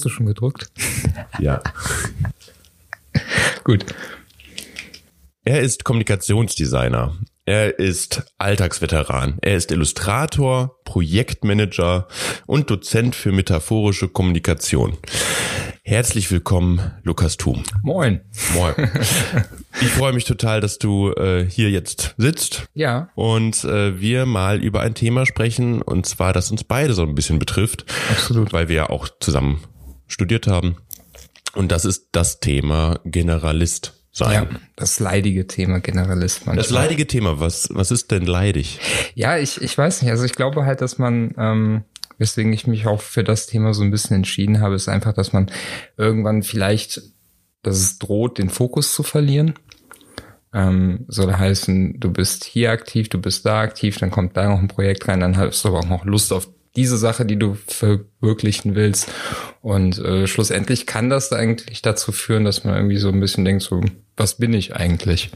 Hast du schon gedrückt? Ja. Gut. Er ist Kommunikationsdesigner. Er ist Alltagsveteran. Er ist Illustrator, Projektmanager und Dozent für metaphorische Kommunikation. Herzlich willkommen, Lukas Thum. Moin. Moin. Ich freue mich total, dass du äh, hier jetzt sitzt. Ja. Und äh, wir mal über ein Thema sprechen, und zwar, das uns beide so ein bisschen betrifft. Absolut. Weil wir ja auch zusammen studiert haben. Und das ist das Thema Generalist sein. Ja, das leidige Thema Generalist manchmal. Das leidige Thema, was, was ist denn leidig? Ja, ich, ich weiß nicht. Also ich glaube halt, dass man, ähm, weswegen ich mich auch für das Thema so ein bisschen entschieden habe, ist einfach, dass man irgendwann vielleicht, dass es droht, den Fokus zu verlieren. Ähm, soll heißen, du bist hier aktiv, du bist da aktiv, dann kommt da noch ein Projekt rein, dann hast du aber auch noch Lust auf diese Sache, die du verwirklichen willst. Und äh, schlussendlich kann das eigentlich dazu führen, dass man irgendwie so ein bisschen denkt, so, was bin ich eigentlich?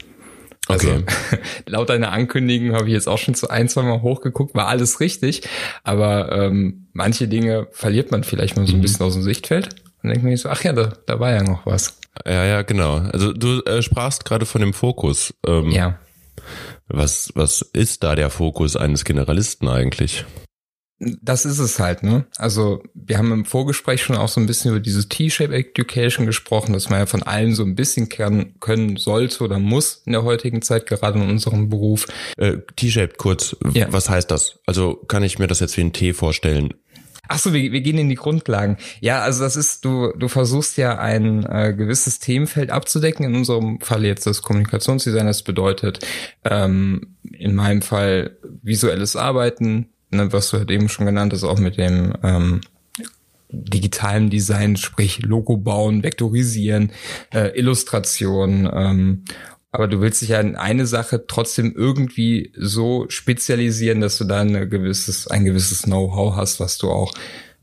Also, Okay. laut deiner Ankündigung habe ich jetzt auch schon zu ein, zwei Mal hochgeguckt, war alles richtig. Aber ähm, manche Dinge verliert man vielleicht mal so ein bisschen aus dem Sichtfeld. Und denkt man sich so, ach ja, da, da war ja noch was. Ja, ja, genau. Also du äh, sprachst gerade von dem Fokus. Ähm, Ja. Was, was ist da der Fokus eines Generalisten eigentlich? Das ist es halt, ne? Also wir haben im Vorgespräch schon auch so ein bisschen über diese T-Shape Education gesprochen, dass man ja von allem so ein bisschen kann, können sollte oder muss in der heutigen Zeit, gerade in unserem Beruf. Äh, T-shaped kurz, Ja. was heißt das? Also kann ich mir das jetzt wie ein T vorstellen? Ach so, wir, wir gehen in die Grundlagen. Ja, also das ist, du, du versuchst ja ein äh, gewisses Themenfeld abzudecken. In unserem Fall jetzt das Kommunikationsdesign. Das bedeutet ähm, in meinem Fall visuelles Arbeiten, ne, was du halt eben schon genannt hast, auch mit dem ähm, digitalen Design, sprich Logo bauen, vektorisieren, äh, Illustration. Ähm, aber du willst dich ja in eine Sache trotzdem irgendwie so spezialisieren, dass du da ein gewisses, ein gewisses Know-how hast, was du auch,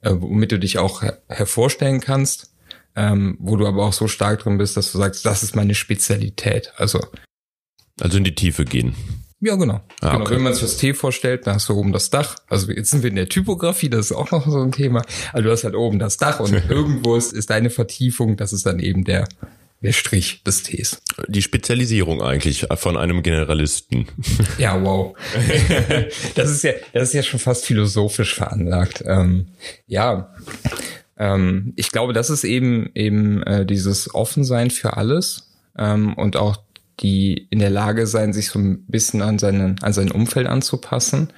äh, womit du dich auch her hervorstellen kannst, ähm, wo du aber auch so stark drin bist, dass du sagst, das ist meine Spezialität. Also Also in die Tiefe gehen. Ja, genau. Ah, genau. okay. Wenn man sich das T vorstellt, dann hast du oben das Dach. Also jetzt sind wir in der Typografie, das ist auch noch so ein Thema. Also du hast halt oben das Dach und irgendwo ist, ist deine Vertiefung, das ist dann eben der, der Strich des Ts. Die Spezialisierung eigentlich von einem Generalisten. Ja, wow. das ist ja, das ist ja schon fast philosophisch veranlagt. Ähm, ja, ähm, ich glaube, das ist eben eben äh, dieses Offensein für alles ähm, und auch die in der Lage sein, sich so ein bisschen an seinen an sein Umfeld anzupassen.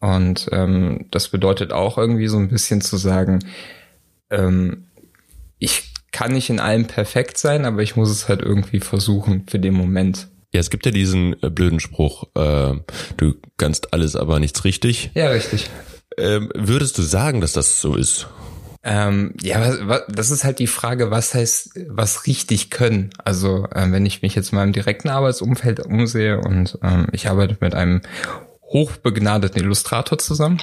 Und ähm, das bedeutet auch irgendwie so ein bisschen zu sagen, ähm, ich kann nicht in allem perfekt sein, aber ich muss es halt irgendwie versuchen für den Moment. Ja, es gibt ja diesen äh, blöden Spruch, äh, du kannst alles, aber nichts richtig. Ja, richtig. Ähm, würdest du sagen, dass das so ist? Ähm, ja, das ist halt die Frage, was heißt, was richtig können. Also ähm, wenn ich mich jetzt mal im direkten Arbeitsumfeld umsehe und ähm, ich arbeite mit einem hochbegnadeten Illustrator zusammen,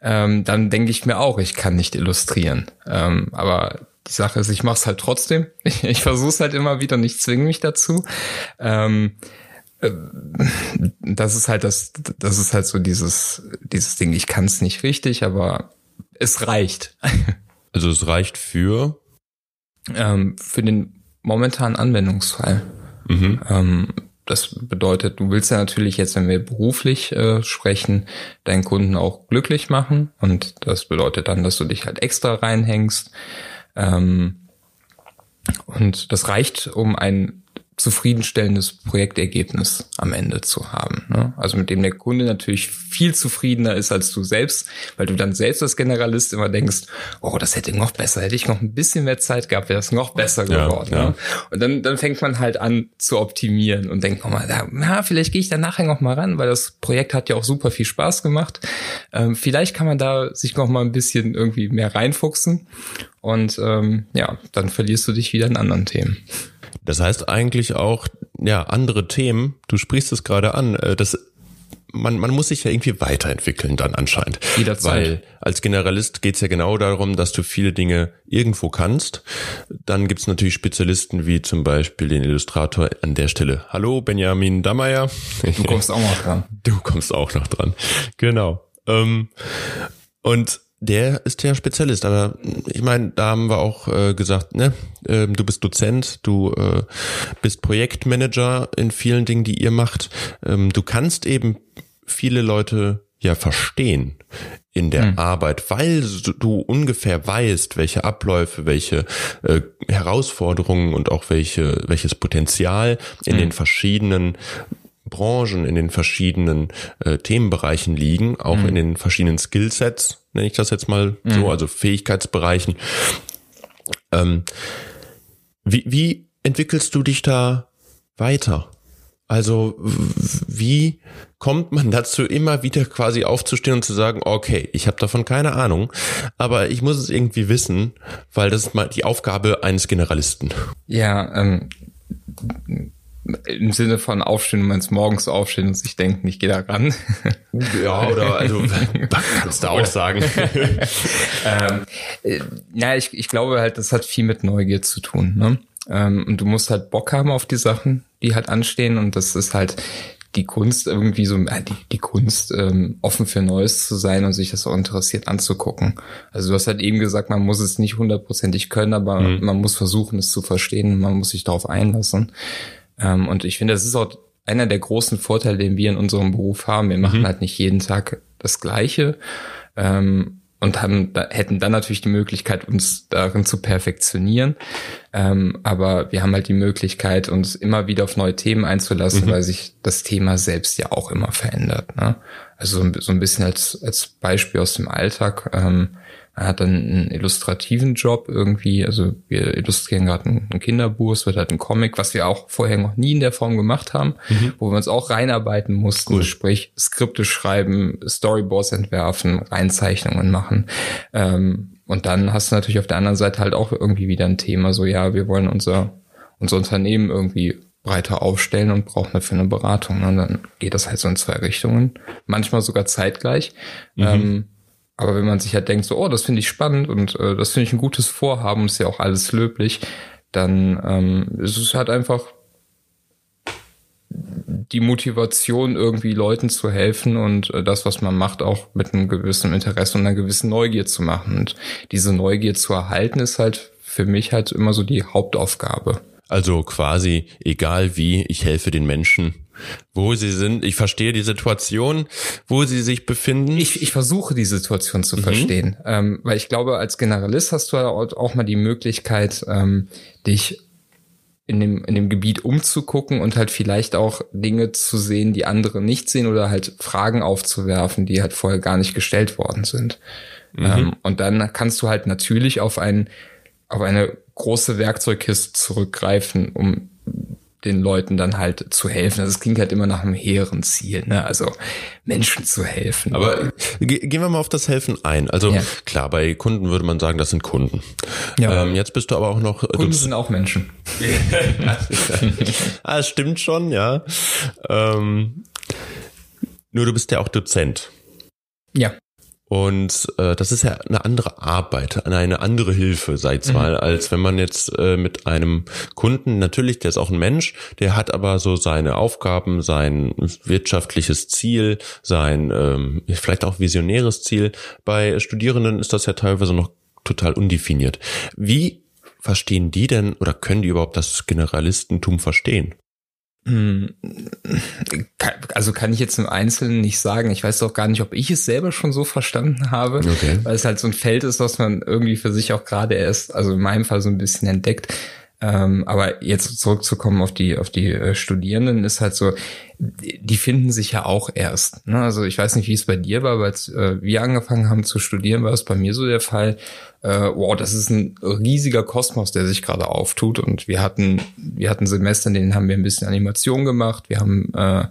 ähm, dann denke ich mir auch, ich kann nicht illustrieren. Ähm, aber die Sache ist, ich mache es halt trotzdem. Ich, ich versuche es halt immer wieder und ich zwinge mich dazu. Ähm, äh, das ist halt das, das ist halt so dieses, dieses Ding. Ich kann es nicht richtig, aber es reicht. Also es reicht für. ähm, für den momentanen Anwendungsfall. Mhm. Ähm, das bedeutet, du willst ja natürlich jetzt, wenn wir beruflich äh, sprechen, deinen Kunden auch glücklich machen. Und das bedeutet dann, dass du dich halt extra reinhängst. Ähm, und das reicht, um ein zufriedenstellendes Projektergebnis am Ende zu haben. Ne? Also mit dem der Kunde natürlich viel zufriedener ist als du selbst, weil du dann selbst als Generalist immer denkst, oh, das hätte noch besser, hätte ich noch ein bisschen mehr Zeit gehabt, wäre das noch besser Ja, geworden. ja. Ne? Und dann, dann fängt man halt an zu optimieren und denkt nochmal, na, vielleicht gehe ich da nachher noch mal ran, weil das Projekt hat ja auch super viel Spaß gemacht. Ähm, vielleicht kann man da sich noch mal ein bisschen irgendwie mehr reinfuchsen und ähm, ja, dann verlierst du dich wieder in anderen Themen. Das heißt eigentlich auch, ja, andere Themen, du sprichst es gerade an, äh, das man, man muss sich ja irgendwie weiterentwickeln dann anscheinend. Jederzeit. Weil als Generalist geht's ja genau darum, dass du viele Dinge irgendwo kannst. Dann gibt's natürlich Spezialisten wie zum Beispiel den Illustrator an der Stelle. Hallo, Benjamin Dammeier. Du kommst auch noch dran. Du kommst auch noch dran. Genau. Ähm, und der ist ja Spezialist, aber ich meine, da haben wir auch äh, gesagt, ne, äh, du bist Dozent, du äh, bist Projektmanager in vielen Dingen, die ihr macht. Ähm, du kannst eben viele Leute ja verstehen in der mhm. Arbeit, weil du ungefähr weißt, welche Abläufe, welche äh, Herausforderungen und auch welche welches Potenzial in mhm. den verschiedenen Branchen, in den verschiedenen äh, Themenbereichen liegen, auch mhm. in den verschiedenen Skillsets, nenne ich das jetzt mal so, mhm. also Fähigkeitsbereichen. Ähm, wie, wie entwickelst du dich da weiter? Also wie kommt man dazu, immer wieder quasi aufzustehen und zu sagen, okay, ich habe davon keine Ahnung, aber ich muss es irgendwie wissen, weil das ist mal die Aufgabe eines Generalisten. Ja, ähm, im Sinne von aufstehen, du meinst morgens aufstehen und sich denken, ich gehe da ran. Ja, oder also kannst du auch sagen. ähm, äh, ja, ich, ich glaube halt, das hat viel mit Neugier zu tun. Ne? Ähm, und du musst halt Bock haben auf die Sachen, die halt anstehen. Und das ist halt die Kunst irgendwie so, äh, die, die Kunst, ähm, offen für Neues zu sein und sich das auch interessiert anzugucken. Also du hast halt eben gesagt, man muss es nicht hundertprozentig können, aber mhm. man muss versuchen, es zu verstehen, man muss sich darauf einlassen. Ähm, und ich finde, das ist auch einer der großen Vorteile, den wir in unserem Beruf haben. Wir machen mhm. halt nicht jeden Tag das Gleiche. Ähm, und haben, da, hätten dann natürlich die Möglichkeit, uns darin zu perfektionieren. Ähm, aber wir haben halt die Möglichkeit, uns immer wieder auf neue Themen einzulassen, mhm. weil sich das Thema selbst ja auch immer verändert. Ne? Also so, so ein bisschen als, als Beispiel aus dem Alltag. Ähm, er hat dann einen illustrativen Job irgendwie, also wir illustrieren gerade ein Kinderbuch, es wird halt ein Comic, was wir auch vorher noch nie in der Form gemacht haben, mhm. wo wir uns auch reinarbeiten mussten, cool. sprich Skripte schreiben, Storyboards entwerfen, Reinzeichnungen machen. Ähm, und dann hast du natürlich auf der anderen Seite halt auch irgendwie wieder ein Thema, so ja, wir wollen unser, unser Unternehmen irgendwie breiter aufstellen und brauchen dafür eine Beratung. Und dann geht das halt so in zwei Richtungen, manchmal sogar zeitgleich. Mhm. Ähm, aber wenn man sich halt denkt, so, oh, das finde ich spannend und äh, das finde ich ein gutes Vorhaben, ist ja auch alles löblich, dann ähm, ist es halt einfach die Motivation, irgendwie Leuten zu helfen und äh, das, was man macht, auch mit einem gewissen Interesse und einer gewissen Neugier zu machen. Und diese Neugier zu erhalten, ist halt für mich halt immer so die Hauptaufgabe. Also quasi, egal wie, ich helfe den Menschen wo sie sind. Ich verstehe die Situation, wo sie sich befinden. Ich, ich versuche die Situation zu mhm. verstehen, ähm, weil ich glaube, als Generalist hast du auch mal die Möglichkeit, ähm, dich in dem, in dem Gebiet umzugucken und halt vielleicht auch Dinge zu sehen, die andere nicht sehen oder halt Fragen aufzuwerfen, die halt vorher gar nicht gestellt worden sind. Mhm. Ähm, und dann kannst du halt natürlich auf ein, auf eine große Werkzeugkiste zurückgreifen, um den Leuten dann halt zu helfen. Also es klingt halt immer nach einem hehren Ziel, ne? Also Menschen zu helfen. Aber gehen wir mal auf das Helfen ein. Also ja. klar, bei Kunden würde man sagen, das sind Kunden. Ja. Ähm, jetzt bist du aber auch noch. Kunden sind auch Menschen. ah, das stimmt schon, ja. Ähm, nur du bist ja auch Dozent. Ja. Und äh, das ist ja eine andere Arbeit, eine andere Hilfe, sag mhm. mal, als wenn man jetzt äh, mit einem Kunden, natürlich, der ist auch ein Mensch, der hat aber so seine Aufgaben, sein wirtschaftliches Ziel, sein ähm, vielleicht auch visionäres Ziel. Bei Studierenden ist das ja teilweise noch total undefiniert. Wie verstehen die denn oder können die überhaupt das Generalistentum verstehen? Hm, also kann ich jetzt im Einzelnen nicht sagen. Ich weiß auch gar nicht, ob ich es selber schon so verstanden habe, okay. weil es halt so ein Feld ist, was man irgendwie für sich auch gerade erst, also in meinem Fall so ein bisschen entdeckt. Ähm, aber jetzt zurückzukommen auf die auf die äh, Studierenden ist halt so, die finden sich ja auch erst. Ne? Also ich weiß nicht, wie es bei dir war, aber als äh, wir angefangen haben zu studieren, war es bei mir so der Fall. Äh, wow, das ist ein riesiger Kosmos, der sich gerade auftut. Und wir hatten wir hatten Semester, in denen haben wir ein bisschen Animation gemacht. Wir haben äh,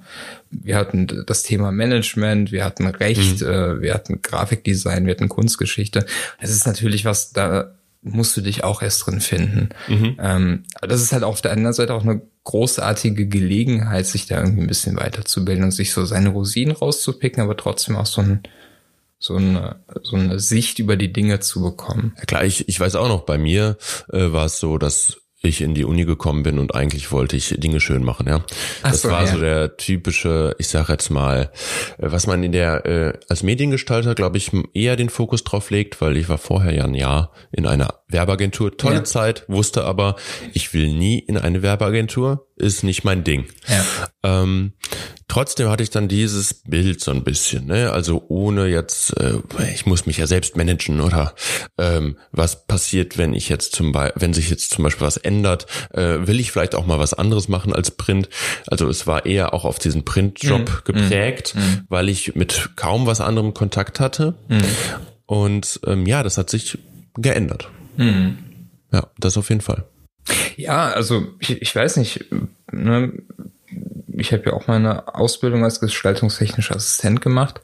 wir hatten das Thema Management, wir hatten Recht, mhm. äh, wir hatten Grafikdesign, wir hatten Kunstgeschichte. Es ist natürlich was da musst du dich auch erst drin finden. Mhm. Ähm, das ist halt auf der anderen Seite auch eine großartige Gelegenheit, sich da irgendwie ein bisschen weiterzubilden und sich so seine Rosinen rauszupicken, aber trotzdem auch so ein so eine, so eine Sicht über die Dinge zu bekommen. Ja klar, ich, ich weiß auch noch, bei mir äh, war es so, dass ich in die Uni gekommen bin und eigentlich wollte ich Dinge schön machen, ja. Ach das so, war ja. so der typische, ich sag jetzt mal, äh, was man in der äh, als Mediengestalter, glaube ich, eher den Fokus drauf legt, weil ich war vorher ja ein Jahr in einer Werbeagentur, tolle Ja. Zeit, wusste aber, ich will nie in eine Werbeagentur, ist nicht mein Ding. Ja. Ähm, trotzdem hatte ich dann dieses Bild so ein bisschen, ne? Also ohne jetzt, äh, ich muss mich ja selbst managen oder ähm, was passiert, wenn ich jetzt zum Beispiel, wenn sich jetzt zum Beispiel was ändert, äh, will ich vielleicht auch mal was anderes machen als Print. Also es war eher auch auf diesen Printjob geprägt, weil ich mit kaum was anderem Kontakt hatte. Und ähm, ja, das hat sich geändert. Ja, das auf jeden Fall. Ja, also ich, ich weiß nicht, ne, ich habe ja auch meine Ausbildung als gestaltungstechnischer Assistent gemacht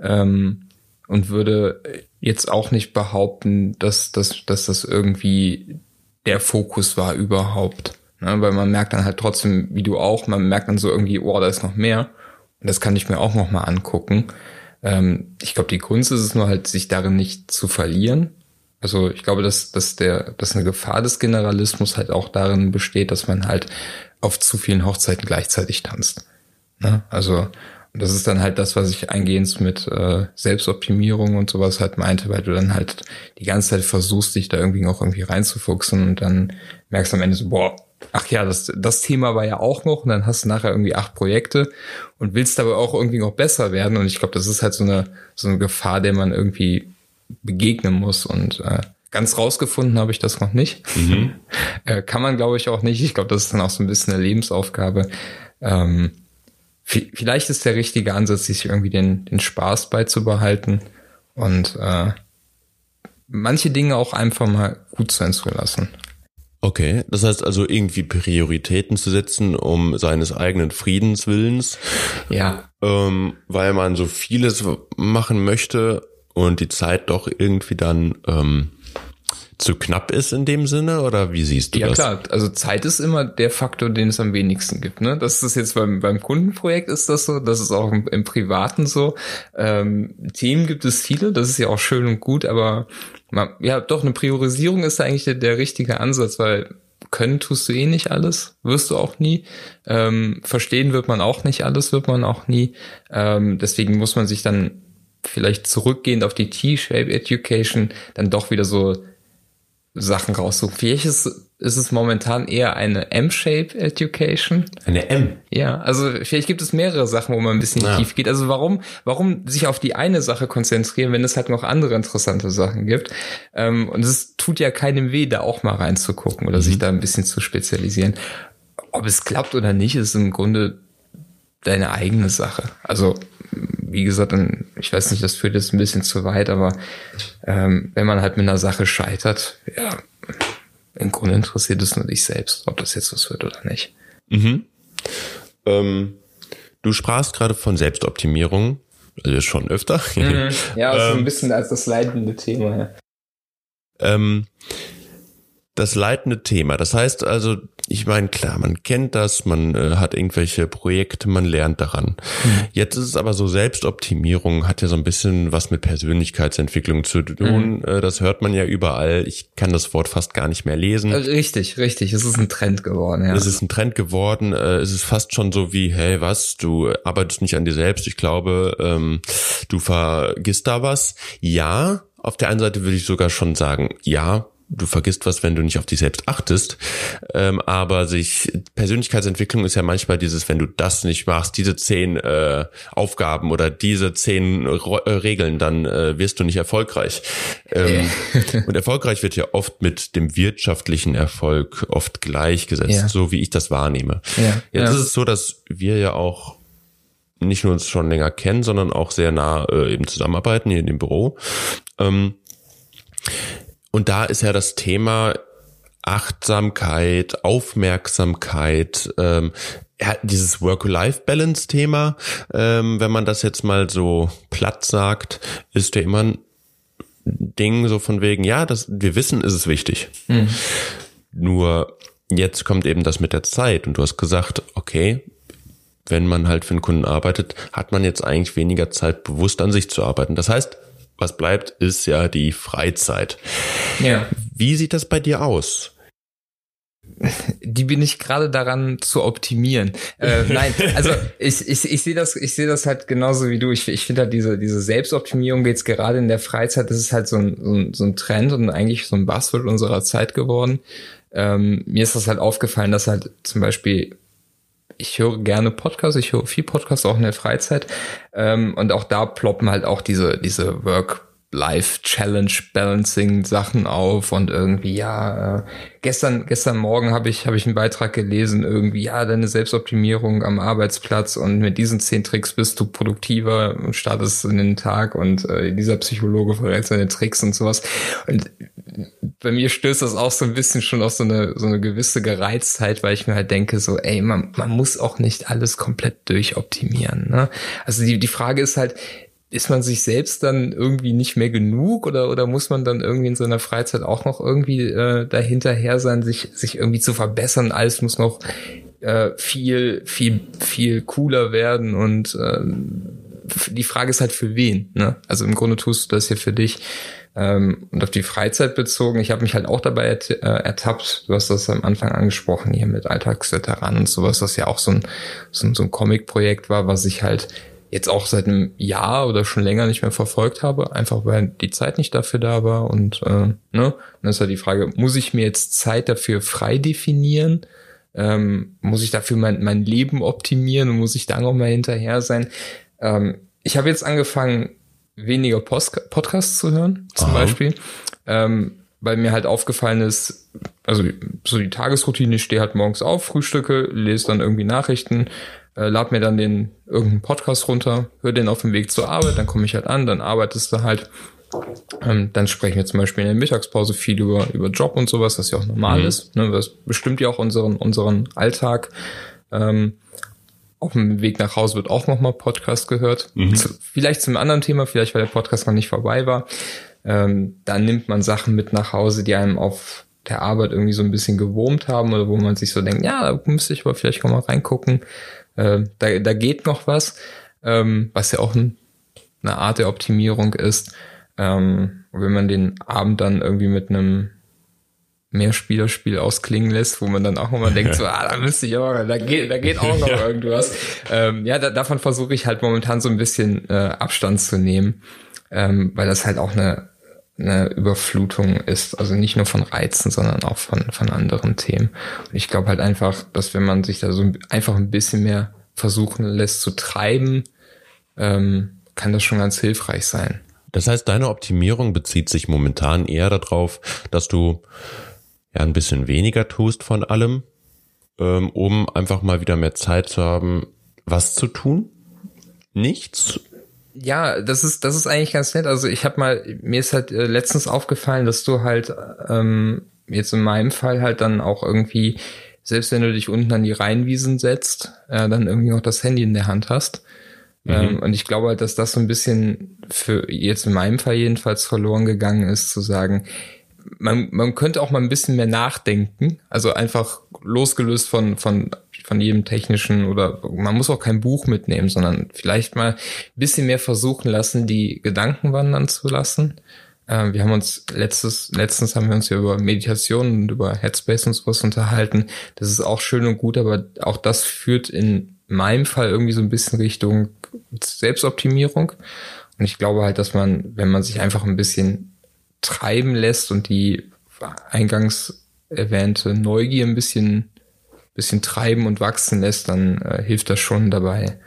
ähm, und würde jetzt auch nicht behaupten, dass, dass, dass das irgendwie der Fokus war überhaupt. Ne? Weil man merkt dann halt trotzdem, wie du auch, man merkt dann so irgendwie, oh, da ist noch mehr. Und das kann ich mir auch noch mal angucken. Ähm, ich glaube, die Kunst ist es nur halt, sich darin nicht zu verlieren. Also ich glaube, dass, dass der, dass eine Gefahr des Generalismus halt auch darin besteht, dass man halt auf zu vielen Hochzeiten gleichzeitig tanzt. Ne? Also das ist dann halt das, was ich eingehend mit äh, Selbstoptimierung und sowas halt meinte, weil du dann halt die ganze Zeit versuchst, dich da irgendwie auch irgendwie reinzufuchsen und dann merkst du am Ende so, boah, ach ja, das, das Thema war ja auch noch und dann hast du nachher irgendwie acht Projekte und willst aber auch irgendwie noch besser werden und ich glaube, das ist halt so eine, so eine Gefahr, der man irgendwie begegnen muss und äh, ganz rausgefunden habe ich das noch nicht. äh, kann man, glaube ich, auch nicht. Ich glaube, das ist dann auch so ein bisschen eine Lebensaufgabe. Ähm, vi- vielleicht ist der richtige Ansatz, sich irgendwie den, den Spaß beizubehalten und äh, manche Dinge auch einfach mal gut sein zu lassen. Okay, das heißt also irgendwie Prioritäten zu setzen, um seines eigenen Friedenswillens, Ja. ähm, weil man so vieles machen möchte und die Zeit doch irgendwie dann ähm, zu knapp ist in dem Sinne oder wie siehst du Ja das? klar, also Zeit ist immer der Faktor, den es am wenigsten gibt. Ne? Das ist jetzt beim, beim Kundenprojekt ist das so, das ist auch im, im Privaten so. Ähm, Themen gibt es viele, das ist ja auch schön und gut, aber man, ja doch, eine Priorisierung ist eigentlich der, der richtige Ansatz, weil können tust du eh nicht alles, wirst du auch nie. Ähm, verstehen wird man auch nicht alles, wird man auch nie. Ähm, deswegen muss man sich dann vielleicht zurückgehend auf die T-Shape Education dann doch wieder so Sachen raussuchen. Vielleicht ist, ist es momentan eher eine M-Shape Education. Eine M. Ja, also vielleicht gibt es mehrere Sachen, wo man ein bisschen Ja. tief geht. Also warum, warum sich auf die eine Sache konzentrieren, wenn es halt noch andere interessante Sachen gibt? Ähm, und es tut ja keinem weh, da auch mal reinzugucken oder sich da ein bisschen zu spezialisieren. Ob es klappt oder nicht, ist im Grunde deine eigene Sache. Also wie gesagt, ich weiß nicht, das führt jetzt ein bisschen zu weit, aber ähm, wenn man halt mit einer Sache scheitert, ja, im Grunde interessiert es nur dich selbst, ob das jetzt was wird oder nicht. Ähm, du sprachst gerade von Selbstoptimierung, also schon öfter. Ja, so Ähm, ein bisschen als das leitende Thema. Ja. ähm, das leitende Thema. Das heißt also, ich meine, klar, man kennt das, man äh, hat irgendwelche Projekte, man lernt daran. Jetzt ist es aber so, Selbstoptimierung hat ja so ein bisschen was mit Persönlichkeitsentwicklung zu tun. Äh, das hört man ja überall. Ich kann das Wort fast gar nicht mehr lesen. Richtig, richtig. Es ist ein Trend geworden, ja. Es ist ein Trend geworden. Äh, es ist fast schon so wie, hey, was, du arbeitest nicht an dir selbst. Ich glaube, ähm, du vergisst da was. Ja, auf der einen Seite würde ich sogar schon sagen, ja, du vergisst was, wenn du nicht auf dich selbst achtest. Ähm, aber sich Persönlichkeitsentwicklung ist ja manchmal dieses, wenn du das nicht machst, diese zehn äh, Aufgaben oder diese zehn Ro äh, Regeln, dann äh, wirst du nicht erfolgreich. Ähm, und erfolgreich wird ja oft mit dem wirtschaftlichen Erfolg oft gleichgesetzt, Ja. so wie ich das wahrnehme. Ja, Jetzt ja. ist es so, dass wir ja auch nicht nur uns schon länger kennen, sondern auch sehr nah äh, eben zusammenarbeiten hier in dem Büro. Ähm, und da ist ja das Thema Achtsamkeit, Aufmerksamkeit, ähm, ja, dieses Work-Life-Balance-Thema, ähm, wenn man das jetzt mal so platt sagt, ist ja immer ein Ding so von wegen, ja, das, wir wissen, ist es wichtig. Nur jetzt kommt eben das mit der Zeit und du hast gesagt, okay, wenn man halt für einen Kunden arbeitet, hat man jetzt eigentlich weniger Zeit, bewusst an sich zu arbeiten. Das heißt, was bleibt, ist ja die Freizeit. ja. Wie sieht das bei dir aus? die bin ich gerade daran zu optimieren. Äh, nein, also ich, ich, ich sehe das, ich sehe das halt genauso wie du. Ich, ich finde halt diese, diese Selbstoptimierung jetzt gerade in der Freizeit, das ist halt so ein, so ein, so ein Trend und eigentlich so ein Buzzword unserer Zeit geworden. Ähm, mir ist das halt aufgefallen, dass halt zum Beispiel ich höre gerne Podcasts, ich höre viel Podcasts auch in der Freizeit. Ähm, und auch da ploppen halt auch diese diese Work Life Challenge Balancing Sachen auf und irgendwie ja äh, gestern gestern Morgen habe ich habe ich einen Beitrag gelesen irgendwie ja deine Selbstoptimierung am Arbeitsplatz und mit diesen zehn Tricks bist du produktiver und startest in den Tag und äh, dieser Psychologe verrät seine Tricks und sowas. Und bei mir stößt das auch so ein bisschen schon auf so eine so eine gewisse Gereiztheit, weil ich mir halt denke so ey man man muss auch nicht alles komplett durchoptimieren ne also die die Frage ist halt ist man sich selbst dann irgendwie nicht mehr genug oder oder muss man dann irgendwie in seiner Freizeit auch noch irgendwie äh, dahinterher sein, sich sich irgendwie zu verbessern? Alles muss noch äh, viel viel viel cooler werden und äh, die Frage ist halt für wen. Ne? Also im Grunde tust du das hier für dich. Ähm, und auf die Freizeit bezogen, ich habe mich halt auch dabei äh, ertappt, du hast das am Anfang angesprochen, hier mit Alltagsveteranen und sowas, was ja auch so ein, so ein, so ein Comic-Projekt war, was ich halt jetzt auch seit einem Jahr oder schon länger nicht mehr verfolgt habe, einfach weil die Zeit nicht dafür da war. Und äh, ne, dann ist halt die Frage, muss ich mir jetzt Zeit dafür frei definieren? Ähm, muss ich dafür mein, mein Leben optimieren und muss ich da noch mal hinterher sein? Ähm, ich habe jetzt angefangen, weniger Post Podcasts zu hören, zum Aha. Beispiel. Ähm, weil mir halt aufgefallen ist, also so die Tagesroutine, ich stehe halt morgens auf, frühstücke, lese dann irgendwie Nachrichten, äh, lad mir dann den irgendeinen Podcast runter, höre den auf dem Weg zur Arbeit, dann komme ich halt an, dann arbeitest du halt. Ähm, dann sprechen wir zum Beispiel in der Mittagspause viel über, über Job und sowas, was ja auch normal mhm. ist. Ne? Das bestimmt ja auch unseren, unseren Alltag. Ähm, auf dem Weg nach Hause wird auch nochmal Podcast gehört. Mhm. Zu, vielleicht zum anderen Thema, vielleicht weil der Podcast noch nicht vorbei war. Ähm, dann nimmt man Sachen mit nach Hause, die einem auf der Arbeit irgendwie so ein bisschen gewurmt haben oder wo man sich so denkt, ja, da müsste ich aber vielleicht mal reingucken. Äh, da, da geht noch was, ähm, was ja auch ein, eine Art der Optimierung ist. Ähm, wenn man den Abend dann irgendwie mit einem Mehrspielerspiel ausklingen lässt, wo man dann auch immer denkt, so, ah, da müsste ich aber, da geht, da geht auch noch ja. irgendwas. Ähm, ja, da, davon versuche ich halt momentan so ein bisschen äh, Abstand zu nehmen, ähm, weil das halt auch eine, eine Überflutung ist. Also nicht nur von Reizen, sondern auch von, von anderen Themen. Und ich glaube halt einfach, dass wenn man sich da so einfach ein bisschen mehr versuchen lässt zu treiben, ähm, kann das schon ganz hilfreich sein. Das heißt, deine Optimierung bezieht sich momentan eher darauf, dass du ja ein bisschen weniger tust von allem, ähm, um einfach mal wieder mehr Zeit zu haben, was zu tun? Nichts? ja, das ist das ist eigentlich ganz nett. Also ich habe mal mir ist halt äh, letztens aufgefallen, dass du halt ähm, jetzt in meinem Fall halt dann auch irgendwie selbst wenn du dich unten an die Rheinwiesen setzt, äh, dann irgendwie noch das Handy in der Hand hast. Mhm. Ähm, und ich glaube halt, dass das so ein bisschen für jetzt in meinem Fall jedenfalls verloren gegangen ist, zu sagen, man, man könnte auch mal ein bisschen mehr nachdenken, also einfach losgelöst von, von, von jedem technischen oder man muss auch kein Buch mitnehmen, sondern vielleicht mal ein bisschen mehr versuchen lassen, die Gedanken wandern zu lassen. Äh, wir haben uns letztes, letztens haben wir uns ja über Meditation und über Headspace und sowas unterhalten. Das ist auch schön und gut, aber auch das führt in meinem Fall irgendwie so ein bisschen Richtung Selbstoptimierung. Und ich glaube halt, dass man, wenn man sich einfach ein bisschen treiben lässt und die eingangs erwähnte Neugier ein bisschen, bisschen treiben und wachsen lässt, dann äh, hilft das schon dabei,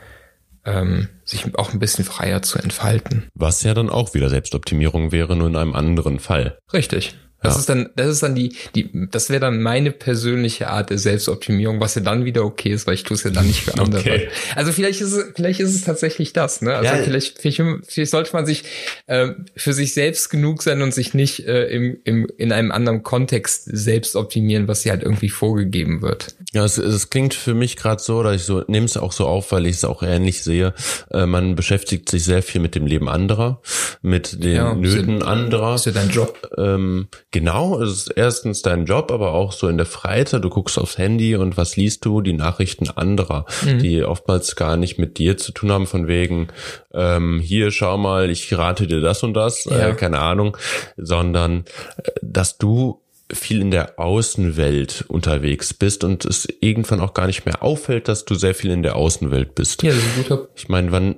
ähm, sich auch ein bisschen freier zu entfalten. Was ja dann auch wieder Selbstoptimierung wäre, nur in einem anderen Fall. Richtig. Das ja. ist dann, das ist dann die, die, das wäre dann meine persönliche Art der Selbstoptimierung, was ja dann wieder okay ist, weil ich tue es ja dann nicht für andere. Okay. Also vielleicht ist es, vielleicht ist es tatsächlich das, ne? Also ja. vielleicht, vielleicht, vielleicht sollte man sich äh, für sich selbst genug sein und sich nicht äh, im, im, in einem anderen Kontext selbst optimieren, was dir halt irgendwie vorgegeben wird. Ja, es, es klingt für mich gerade so, dass ich so nehme es auch so auf, weil ich es auch ähnlich sehe. Äh, man beschäftigt sich sehr viel mit dem Leben anderer, mit den ja, Nöten anderer. Ist ja dein Job. Ähm, Genau, es ist erstens dein Job, aber auch so in der Freizeit. Du guckst aufs Handy und was liest du? Die Nachrichten anderer, mhm. die oftmals gar nicht mit dir zu tun haben, von wegen, ähm, hier schau mal, ich rate dir das und das, äh, ja. äh, keine Ahnung, sondern äh, dass du viel in der Außenwelt unterwegs bist und es irgendwann auch gar nicht mehr auffällt, dass du sehr viel in der Außenwelt bist. Ja, das ist ein guter. Ich meine, wann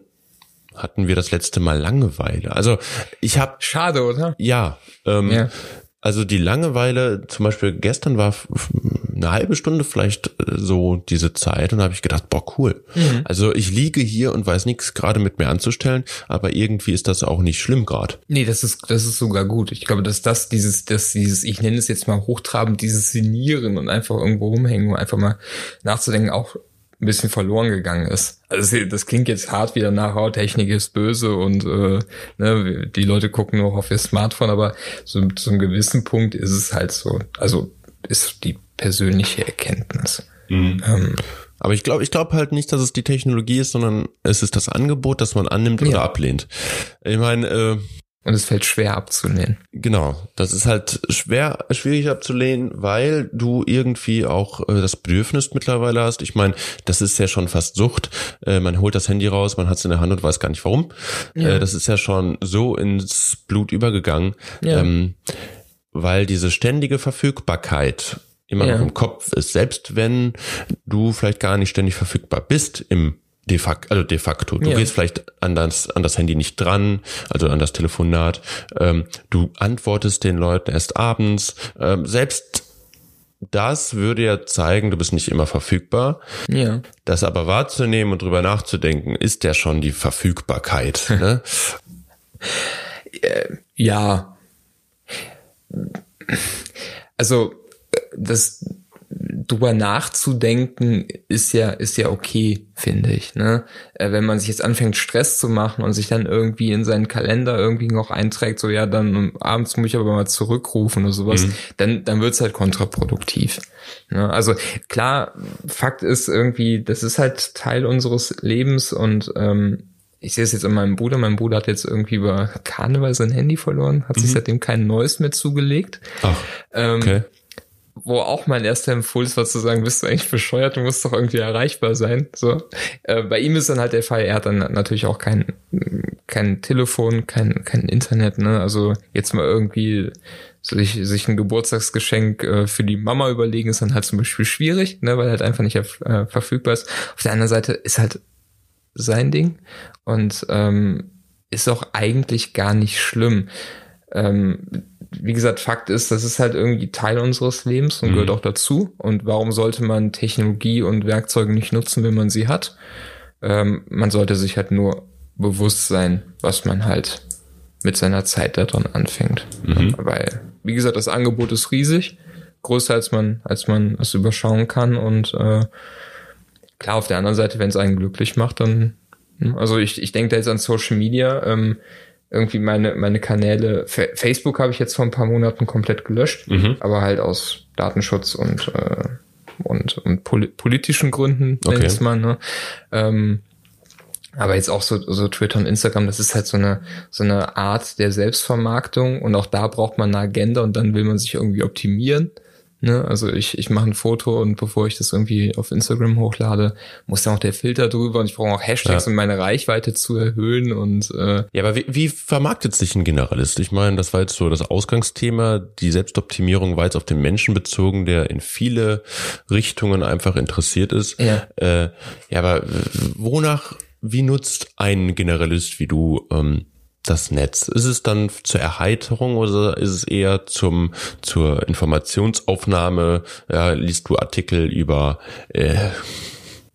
hatten wir das letzte Mal Langeweile? Also ich habe schade, oder? Ja, ähm, ja. Also die Langeweile, zum Beispiel gestern war eine halbe Stunde vielleicht äh, so diese Zeit und da habe ich gedacht, boah, cool. Mhm. Also ich liege hier und weiß nichts gerade mit mir anzustellen, aber irgendwie ist das auch nicht schlimm gerade. Nee, das ist, das ist sogar gut. Ich glaube, dass das dieses, dass dieses, ich nenne es jetzt mal hochtrabend, dieses Sinieren und einfach irgendwo rumhängen und einfach mal nachzudenken, auch ein bisschen verloren gegangen ist. Also das klingt jetzt hart wieder nach, oh, Technik ist böse und äh, ne, die Leute gucken nur auf ihr Smartphone, aber so, zu einem gewissen Punkt ist es halt so. Also ist die persönliche Erkenntnis. Mhm. Ähm, aber ich glaube, ich glaube halt nicht, dass es die Technologie ist, sondern es ist das Angebot, das man annimmt ja. oder ablehnt. Ich meine, äh, und es fällt schwer abzulehnen. Genau, das ist halt schwer, schwierig abzulehnen, weil du irgendwie auch äh, das Bedürfnis mittlerweile hast. Ich meine, das ist ja schon fast Sucht. Äh, man holt das Handy raus, man hat es in der Hand und weiß gar nicht warum. Ja. Äh, das ist ja schon so ins Blut übergegangen, ja. ähm, weil diese ständige Verfügbarkeit immer ja. noch im Kopf ist. Selbst wenn du vielleicht gar nicht ständig verfügbar bist im De facto, also de facto. Du ja. gehst vielleicht an das, an das Handy nicht dran, also an das Telefonat. Ähm, du antwortest den Leuten erst abends. Ähm, selbst das würde ja zeigen, du bist nicht immer verfügbar. Ja. Das aber wahrzunehmen und drüber nachzudenken, ist ja schon die Verfügbarkeit. ne? Äh, ja. Also das drüber nachzudenken ist ja ist ja okay, finde ich. Ne? Äh, wenn man sich jetzt anfängt Stress zu machen und sich dann irgendwie in seinen Kalender irgendwie noch einträgt, so ja, dann abends muss ich aber mal zurückrufen oder sowas, mhm. dann dann wird's halt kontraproduktiv. Ne? Also klar, Fakt ist irgendwie, das ist halt Teil unseres Lebens und ähm, ich sehe es jetzt an meinem Bruder. Mein Bruder hat jetzt irgendwie über Karneval sein Handy verloren, hat mhm. sich seitdem kein neues mehr zugelegt. Ach, ähm, okay wo auch mein erster Impuls war zu sagen, bist du eigentlich bescheuert, du musst doch irgendwie erreichbar sein. So, äh, bei ihm ist dann halt der Fall, er hat dann natürlich auch kein kein Telefon, kein kein Internet, ne? Also jetzt mal irgendwie sich, sich ein Geburtstagsgeschenk äh, für die Mama überlegen, ist dann halt zum Beispiel schwierig, ne, weil halt einfach nicht äh, verfügbar ist. Auf der anderen Seite ist halt sein Ding und ähm, ist auch eigentlich gar nicht schlimm. Ähm, wie gesagt, Fakt ist, das ist halt irgendwie Teil unseres Lebens und mhm. gehört auch dazu. Und warum sollte man Technologie und Werkzeuge nicht nutzen, wenn man sie hat? Ähm, man sollte sich halt nur bewusst sein, was man halt mit seiner Zeit daran anfängt. Mhm. Weil, wie gesagt, das Angebot ist riesig, größer als man, als man es überschauen kann. Und äh, klar, auf der anderen Seite, wenn es einen glücklich macht, dann, also ich, ich denke da jetzt an Social Media. Ähm, irgendwie meine, meine Kanäle, Facebook habe ich jetzt vor ein paar Monaten komplett gelöscht, mhm. aber halt aus Datenschutz und, äh, und, und pol politischen Gründen, okay. ich mal. Ne? Ähm, aber jetzt auch so, so Twitter und Instagram, das ist halt so eine, so eine Art der Selbstvermarktung und auch da braucht man eine Agenda und dann will man sich irgendwie optimieren. Ne? Also ich, ich mache ein Foto und bevor ich das irgendwie auf Instagram hochlade, muss dann auch der Filter drüber und ich brauche auch Hashtags, ja. um meine Reichweite zu erhöhen und äh Ja, aber wie, wie vermarktet sich ein Generalist? Ich meine, das war jetzt so das Ausgangsthema. Die Selbstoptimierung war jetzt auf den Menschen bezogen, der in viele Richtungen einfach interessiert ist. Ja, äh, ja aber wonach, wie nutzt ein Generalist wie du ähm, das Netz? Ist es dann zur Erheiterung oder ist es eher zum zur Informationsaufnahme? Ja, liest du Artikel über? Äh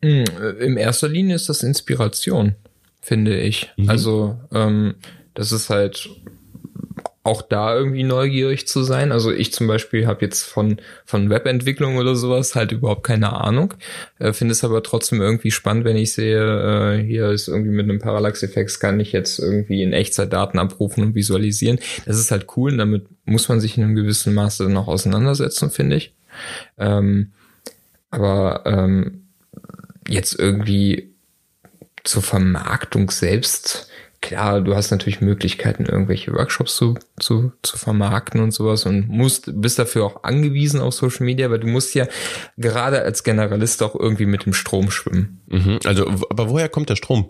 hm, In erster Linie ist das Inspiration, finde ich. Mhm. Also ähm, das ist halt auch da irgendwie neugierig zu sein. Also ich zum Beispiel habe jetzt von, von Webentwicklung oder sowas halt überhaupt keine Ahnung. Äh, Finde es aber trotzdem irgendwie spannend, wenn ich sehe, äh, hier ist irgendwie mit einem Parallax-Effekt kann ich jetzt irgendwie in Echtzeit Daten abrufen und visualisieren. Das ist halt cool und damit muss man sich in einem gewissen Maße dann auch auseinandersetzen, finde ich. Ähm, aber ähm, jetzt irgendwie zur Vermarktung selbst klar, du hast natürlich Möglichkeiten, irgendwelche Workshops zu, zu, zu vermarkten und sowas und musst, bist dafür auch angewiesen auf Social Media, weil du musst ja gerade als Generalist auch irgendwie mit dem Strom schwimmen. Mhm, also, aber woher kommt der Strom?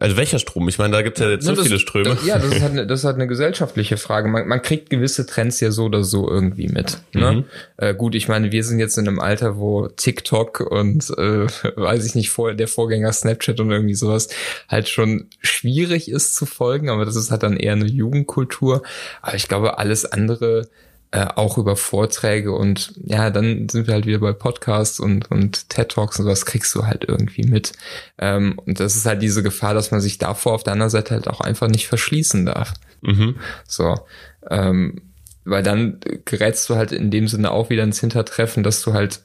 Also welcher Strom? Ich meine, da gibt es ja jetzt so das, viele Ströme. Ja, das ist, halt eine, das ist halt eine gesellschaftliche Frage. Man, man kriegt gewisse Trends ja so oder so irgendwie mit. Ne? Mhm. Äh, gut, ich meine, wir sind jetzt in einem Alter, wo TikTok und äh, weiß ich nicht, vor, der Vorgänger Snapchat und irgendwie sowas halt schon schwierig ist zu folgen, aber das ist halt dann eher eine Jugendkultur. Aber ich glaube, alles andere äh, auch über Vorträge und ja, dann sind wir halt wieder bei Podcasts und, und TED Talks und was kriegst du halt irgendwie mit. Ähm, und das ist halt diese Gefahr, dass man sich davor auf der anderen Seite halt auch einfach nicht verschließen darf. Mhm. So. Ähm, weil dann gerätst du halt in dem Sinne auch wieder ins Hintertreffen, dass du halt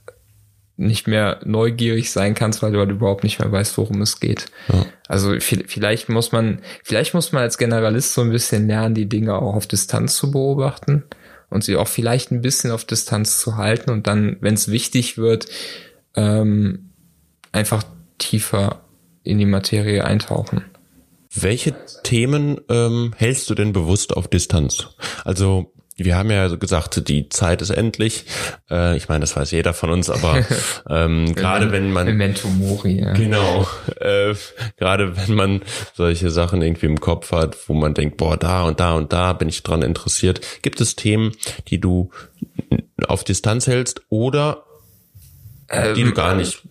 nicht mehr neugierig sein kannst, weil du halt überhaupt nicht mehr weißt, worum es geht. Ja. Also vielleicht muss man, vielleicht muss man als Generalist so ein bisschen lernen, die Dinge auch auf Distanz zu beobachten und sie auch vielleicht ein bisschen auf Distanz zu halten und dann, wenn es wichtig wird, ähm, einfach tiefer in die Materie eintauchen. Welche Themen ähm, hältst du denn bewusst auf Distanz? Also wir haben ja gesagt, die Zeit ist endlich. Äh, ich meine, das weiß jeder von uns, aber ähm, gerade wenn man Memento Mori, ja. genau, äh, gerade wenn man solche Sachen irgendwie im Kopf hat, wo man denkt, boah, da und da und da bin ich dran interessiert, gibt es Themen, die du auf Distanz hältst oder ähm, die du gar nicht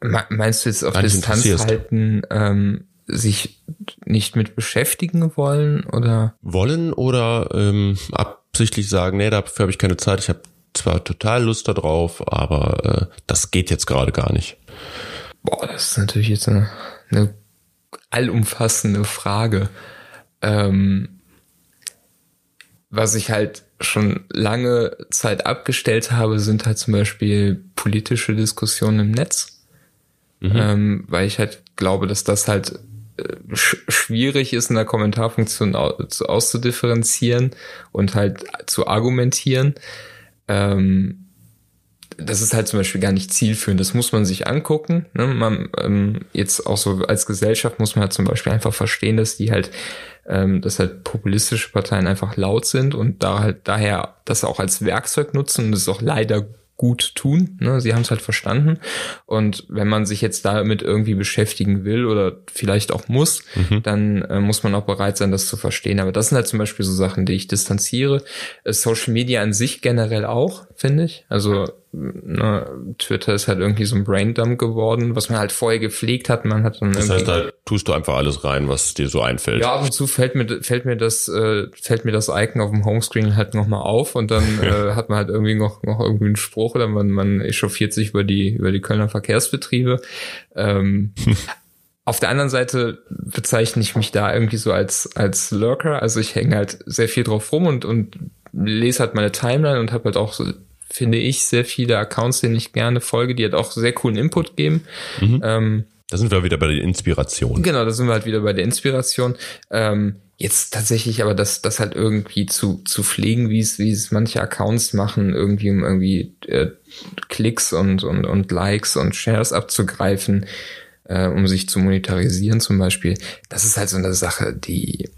meinst du jetzt auf Distanz halten? Ähm, sich nicht mit beschäftigen wollen oder wollen oder ähm, ab absichtlich sagen, nee, dafür habe ich keine Zeit, ich habe zwar total Lust darauf, aber äh, das geht jetzt gerade gar nicht. Boah, das ist natürlich jetzt eine, eine allumfassende Frage. Ähm, was ich halt schon lange Zeit abgestellt habe, sind halt zum Beispiel politische Diskussionen im Netz. Mhm. Ähm, weil ich halt glaube, dass das halt schwierig ist, in der Kommentarfunktion auszudifferenzieren und halt zu argumentieren. Ähm, das ist halt zum Beispiel gar nicht zielführend. Das muss man sich angucken. Ne? Man, ähm, jetzt auch so als Gesellschaft muss man halt zum Beispiel einfach verstehen, dass die halt, ähm, dass halt populistische Parteien einfach laut sind und da halt daher das auch als Werkzeug nutzen und ist auch leider gut tun. Ne? Sie haben es halt verstanden. Und wenn man sich jetzt damit irgendwie beschäftigen will oder vielleicht auch muss, mhm. dann äh, muss man auch bereit sein, das zu verstehen. Aber das sind halt zum Beispiel so Sachen, die ich distanziere. Äh, Social Media an sich generell auch, finde ich. Also ne, Twitter ist halt irgendwie so ein Braindump geworden, was man halt vorher gepflegt hat. Man hat dann das heißt, da tust du einfach alles rein, was dir so einfällt. Ja, ab und zu fällt mir fällt mir das äh, fällt mir das Icon auf dem Homescreen halt nochmal auf und dann äh, hat man halt irgendwie noch noch irgendwie einen Spruch oder man man echauffiert sich über die über die Kölner Verkehrsbetriebe. Ähm, Auf der anderen Seite bezeichne ich mich da irgendwie so als als Lurker, also ich hänge halt sehr viel drauf rum und und lese halt meine Timeline und habe halt auch so finde ich, sehr viele Accounts, denen ich gerne folge, die halt auch sehr coolen Input geben. Mhm. Ähm, da sind wir wieder bei der Inspiration. Genau, da sind wir halt wieder bei der Inspiration. Ähm, jetzt tatsächlich aber das, das halt irgendwie zu, zu pflegen, wie es, wie es manche Accounts machen, irgendwie um irgendwie äh, Klicks und, und, und Likes und Shares abzugreifen, äh, um sich zu monetarisieren zum Beispiel. Das ist halt so eine Sache, die,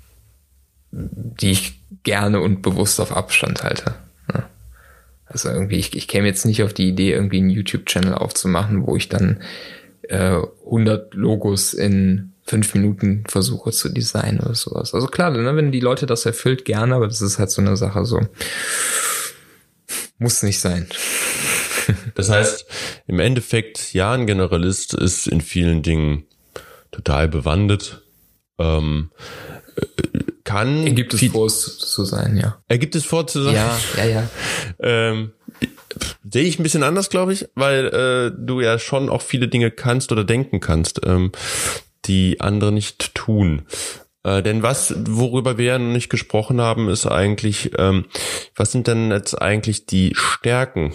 die ich gerne und bewusst auf Abstand halte. Also irgendwie, ich, ich käme jetzt nicht auf die Idee, irgendwie einen YouTube-Channel aufzumachen, wo ich dann äh, 100 Logos in fünf Minuten versuche zu designen oder sowas. Also klar, ne, wenn die Leute das erfüllt, gerne, aber das ist halt so eine Sache so. Muss nicht sein. Das heißt, im Endeffekt, ja, ein Generalist ist in vielen Dingen total bewandt. Ähm, kann. Er gibt es vor, es zu sein, ja. Er gibt es vor zu sein. Ja, ja, ja. ähm, Sehe ich ein bisschen anders, glaube ich, weil äh, du ja schon auch viele Dinge kannst oder denken kannst, ähm, die andere nicht tun. Äh, denn was, worüber wir ja noch nicht gesprochen haben, ist eigentlich, ähm, was sind denn jetzt eigentlich die Stärken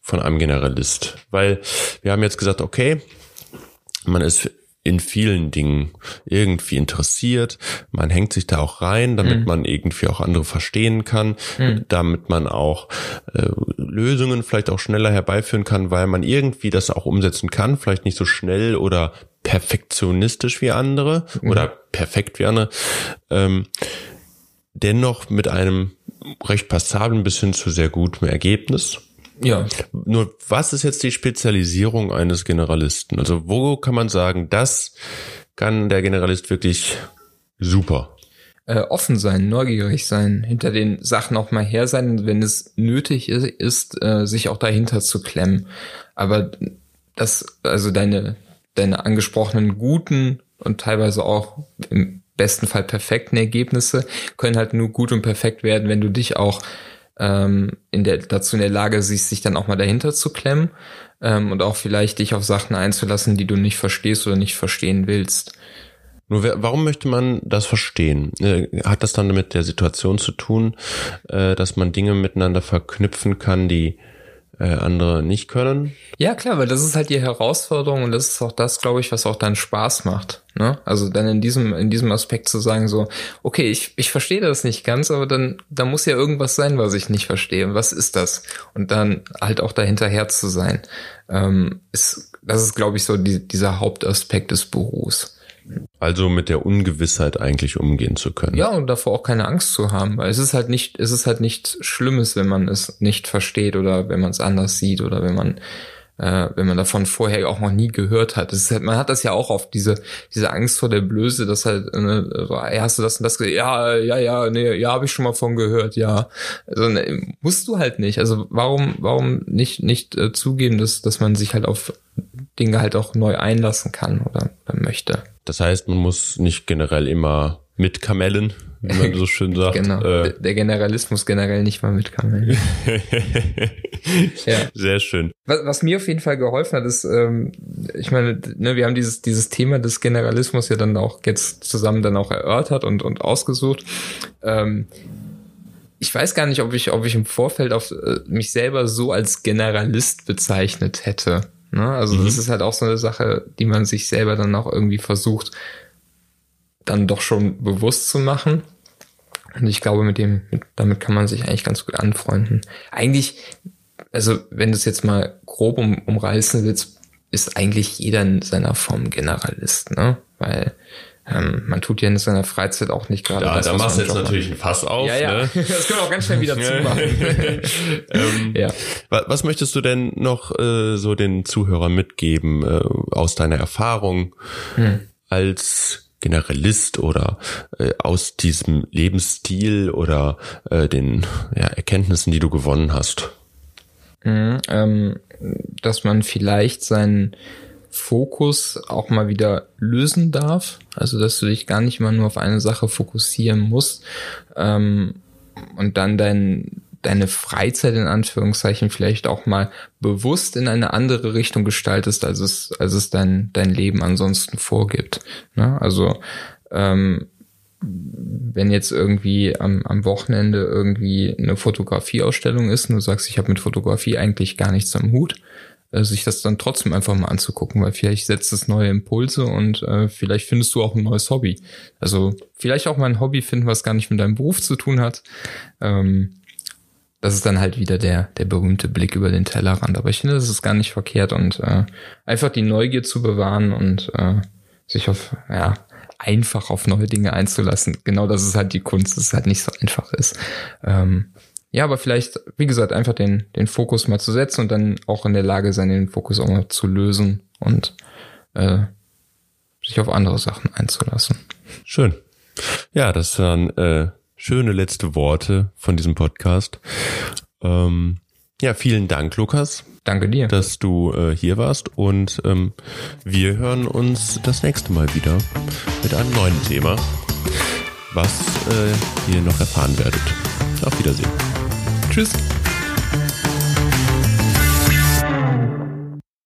von einem Generalist? Weil wir haben jetzt gesagt, okay, man ist in vielen Dingen irgendwie interessiert. Man hängt sich da auch rein, damit mhm. man irgendwie auch andere verstehen kann, mhm. damit man auch äh, Lösungen vielleicht auch schneller herbeiführen kann, weil man irgendwie das auch umsetzen kann, vielleicht nicht so schnell oder perfektionistisch wie andere mhm. oder perfekt wie andere. Ähm, dennoch mit einem recht passablen bis hin zu sehr gutem Ergebnis. Ja. Nur was ist jetzt die Spezialisierung eines Generalisten? Also wo kann man sagen, das kann der Generalist wirklich super? Äh, offen sein, neugierig sein, hinter den Sachen auch mal her sein, wenn es nötig ist, ist äh, sich auch dahinter zu klemmen. Aber das, also deine, deine angesprochenen guten und teilweise auch im besten Fall perfekten Ergebnisse können halt nur gut und perfekt werden, wenn du dich auch ähm, in der, dazu in der Lage siehst, sich dann auch mal dahinter zu klemmen ähm, und auch vielleicht dich auf Sachen einzulassen, die du nicht verstehst oder nicht verstehen willst. Nur warum möchte man das verstehen? Äh, hat das dann mit der Situation zu tun, äh, dass man Dinge miteinander verknüpfen kann, die äh, andere nicht können. Ja, klar, weil das ist halt die Herausforderung und das ist auch das, glaube ich, was auch dann Spaß macht. Ne? Also dann in diesem, in diesem Aspekt zu sagen, so, okay, ich, ich verstehe das nicht ganz, aber dann, da muss ja irgendwas sein, was ich nicht verstehe. Was ist das? Und dann halt auch dahinterher zu sein. Ähm, ist, das ist, glaube ich, so die, dieser Hauptaspekt des Berufs. Also mit der Ungewissheit eigentlich umgehen zu können. Ja, und davor auch keine Angst zu haben, weil es ist halt nicht, es ist halt nichts Schlimmes, wenn man es nicht versteht oder wenn man es anders sieht oder wenn man äh, wenn man davon vorher auch noch nie gehört hat. Halt, man hat das ja auch oft, diese, diese Angst vor der Blöße, dass halt, äh, so, ey, hast du das und das Ja, ja, ja, nee, ja, habe ich schon mal von gehört, ja. Also ne, musst du halt nicht. Also warum, warum nicht, nicht äh, zugeben, dass, dass man sich halt auf Dinge halt auch neu einlassen kann oder, oder möchte. Das heißt, man muss nicht generell immer mit Kamellen, wie man so schön sagt. genau. Äh, der Generalismus generell nicht mal mit Kamellen. ja. Sehr schön. Was, was, mir auf jeden Fall geholfen hat, ist, ähm, ich meine, ne, wir haben dieses, dieses Thema des Generalismus ja dann auch jetzt zusammen dann auch erörtert und, und ausgesucht. Ähm, ich weiß gar nicht, ob ich, ob ich im Vorfeld auf äh, mich selber so als Generalist bezeichnet hätte. Ne? Also mhm. das ist halt auch so eine Sache, die man sich selber dann auch irgendwie versucht, dann doch schon bewusst zu machen. Und ich glaube, mit dem, damit kann man sich eigentlich ganz gut anfreunden. Eigentlich, also wenn du es jetzt mal grob um, umreißen willst, ist eigentlich jeder in seiner Form Generalist, ne? Weil ähm, man tut ja in seiner Freizeit auch nicht gerade. Ja, da machst du jetzt natürlich ein Fass auf. Ja, ja. Ne? Das können wir auch ganz schnell wieder zumachen. ähm, ja. Was möchtest du denn noch äh, so den Zuhörern mitgeben äh, aus deiner Erfahrung hm. als Generalist oder äh, aus diesem Lebensstil oder äh, den ja, Erkenntnissen, die du gewonnen hast? Mhm, ähm, dass man vielleicht seinen Fokus auch mal wieder lösen darf. Also dass du dich gar nicht mal nur auf eine Sache fokussieren musst ähm, und dann dein, deine Freizeit in Anführungszeichen vielleicht auch mal bewusst in eine andere Richtung gestaltest, als es, als es dein, dein Leben ansonsten vorgibt. Ne? Also ähm, wenn jetzt irgendwie am, am Wochenende irgendwie eine Fotografieausstellung ist und du sagst, ich habe mit Fotografie eigentlich gar nichts am Hut, sich das dann trotzdem einfach mal anzugucken, weil vielleicht setzt es neue Impulse und äh, vielleicht findest du auch ein neues Hobby. Also vielleicht auch mal ein Hobby finden, was gar nicht mit deinem Beruf zu tun hat. Ähm, das ist dann halt wieder der, der berühmte Blick über den Tellerrand. Aber ich finde, das ist gar nicht verkehrt und äh, einfach die Neugier zu bewahren und äh, sich auf, ja, einfach auf neue Dinge einzulassen. Genau das ist halt die Kunst, dass es halt nicht so einfach ist. Ähm, ja, aber vielleicht, wie gesagt, einfach den, den Fokus mal zu setzen und dann auch in der Lage sein, den Fokus auch mal zu lösen und äh, sich auf andere Sachen einzulassen. Schön. Ja, das waren äh, schöne letzte Worte von diesem Podcast. Ähm, ja, vielen Dank, Lukas. Danke dir. Dass du äh, hier warst und ähm, wir hören uns das nächste Mal wieder mit einem neuen Thema, was äh, ihr noch erfahren werdet. Auf Wiedersehen. Tschüss.